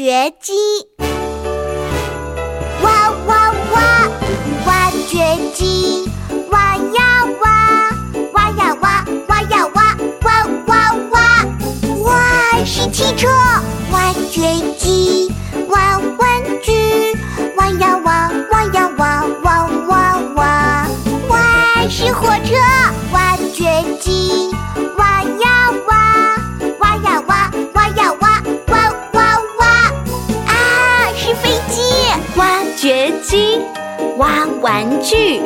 掘机，挖挖挖，挖掘机，挖呀挖，挖呀挖，挖呀挖，挖挖挖，哇，是汽车，挖掘机，挖玩具，挖呀挖，挖呀挖，挖挖挖，哇，是火机，挖，玩具，